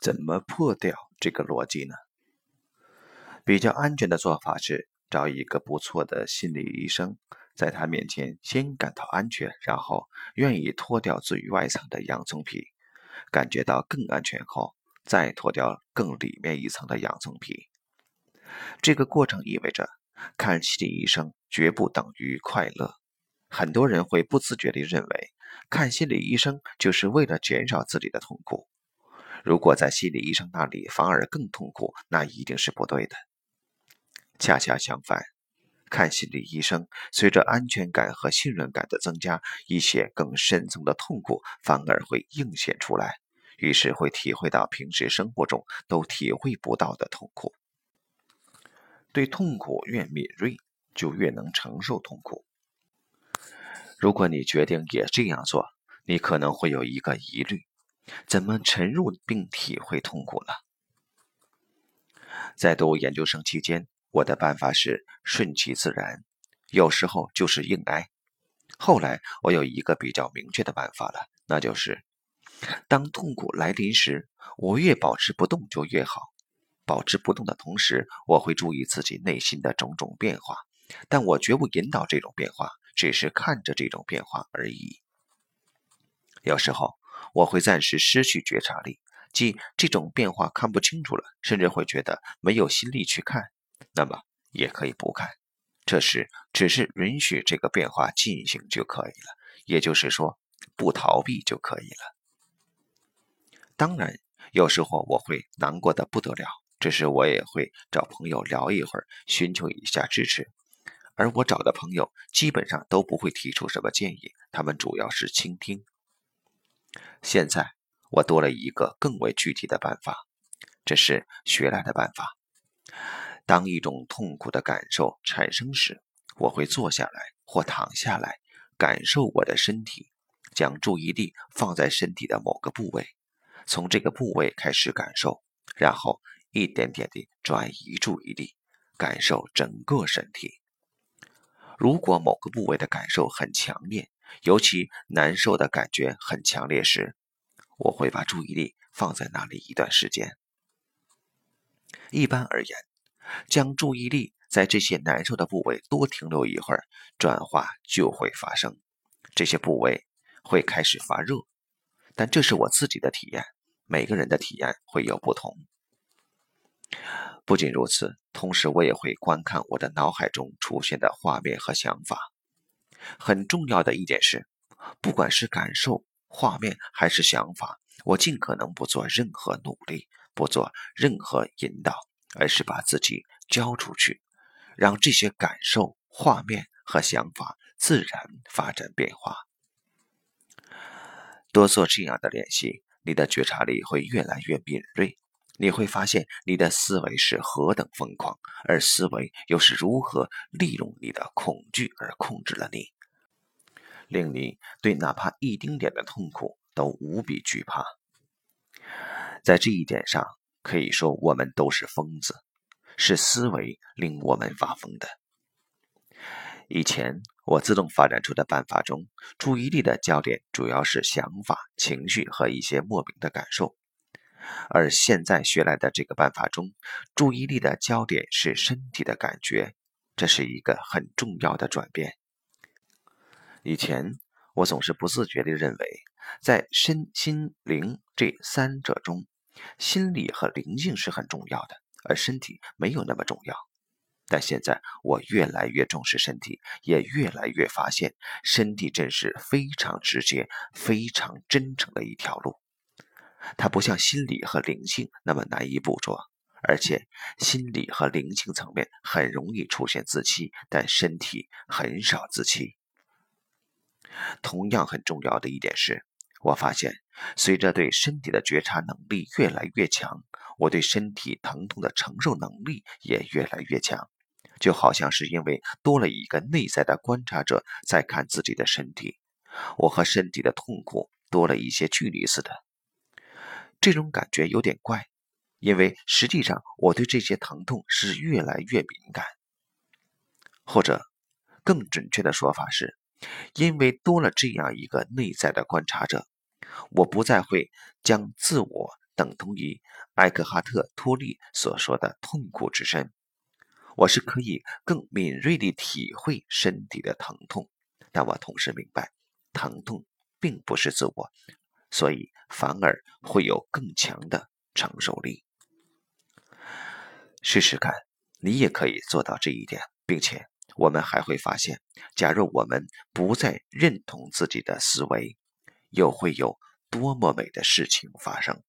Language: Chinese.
怎么破掉这个逻辑呢？比较安全的做法是找一个不错的心理医生，在他面前先感到安全，然后愿意脱掉最外层的洋葱皮，感觉到更安全后，再脱掉更里面一层的洋葱皮。这个过程意味着看心理医生绝不等于快乐。很多人会不自觉地认为，看心理医生就是为了减少自己的痛苦。如果在心理医生那里反而更痛苦，那一定是不对的。恰恰相反，看心理医生，随着安全感和信任感的增加，一些更深层的痛苦反而会映现出来，于是会体会到平时生活中都体会不到的痛苦。对痛苦越敏锐，就越能承受痛苦。如果你决定也这样做，你可能会有一个疑虑：怎么沉入并体会痛苦呢？在读研究生期间，我的办法是顺其自然，有时候就是硬挨。后来我有一个比较明确的办法了，那就是当痛苦来临时，我越保持不动就越好。保持不动的同时，我会注意自己内心的种种变化，但我绝不引导这种变化。只是看着这种变化而已。有时候我会暂时失去觉察力，即这种变化看不清楚了，甚至会觉得没有心力去看。那么也可以不看，这时只是允许这个变化进行就可以了。也就是说，不逃避就可以了。当然，有时候我会难过的不得了，这时我也会找朋友聊一会儿，寻求一下支持。而我找的朋友基本上都不会提出什么建议，他们主要是倾听。现在我多了一个更为具体的办法，这是学来的办法。当一种痛苦的感受产生时，我会坐下来或躺下来，感受我的身体，将注意力放在身体的某个部位，从这个部位开始感受，然后一点点地转移注意力，感受整个身体。如果某个部位的感受很强烈，尤其难受的感觉很强烈时，我会把注意力放在那里一段时间。一般而言，将注意力在这些难受的部位多停留一会儿，转化就会发生，这些部位会开始发热。但这是我自己的体验，每个人的体验会有不同。不仅如此，同时我也会观看我的脑海中出现的画面和想法。很重要的一点是，不管是感受、画面还是想法，我尽可能不做任何努力，不做任何引导，而是把自己交出去，让这些感受、画面和想法自然发展变化。多做这样的练习，你的觉察力会越来越敏锐。你会发现，你的思维是何等疯狂，而思维又是如何利用你的恐惧而控制了你，令你对哪怕一丁点的痛苦都无比惧怕。在这一点上，可以说我们都是疯子，是思维令我们发疯的。以前我自动发展出的办法中，注意力的焦点主要是想法、情绪和一些莫名的感受。而现在学来的这个办法中，注意力的焦点是身体的感觉，这是一个很重要的转变。以前我总是不自觉地认为，在身心灵这三者中，心理和灵性是很重要的，而身体没有那么重要。但现在我越来越重视身体，也越来越发现，身体真是非常直接、非常真诚的一条路。它不像心理和灵性那么难以捕捉，而且心理和灵性层面很容易出现自欺，但身体很少自欺。同样很重要的一点是，我发现随着对身体的觉察能力越来越强，我对身体疼痛的承受能力也越来越强，就好像是因为多了一个内在的观察者在看自己的身体，我和身体的痛苦多了一些距离似的。这种感觉有点怪，因为实际上我对这些疼痛是越来越敏感，或者更准确的说法是，因为多了这样一个内在的观察者，我不再会将自我等同于艾克哈特·托利所说的“痛苦之身”。我是可以更敏锐地体会身体的疼痛，但我同时明白，疼痛并不是自我，所以反而会有更强的承受力。试试看，你也可以做到这一点，并且我们还会发现，假如我们不再认同自己的思维，又会有多么美的事情发生。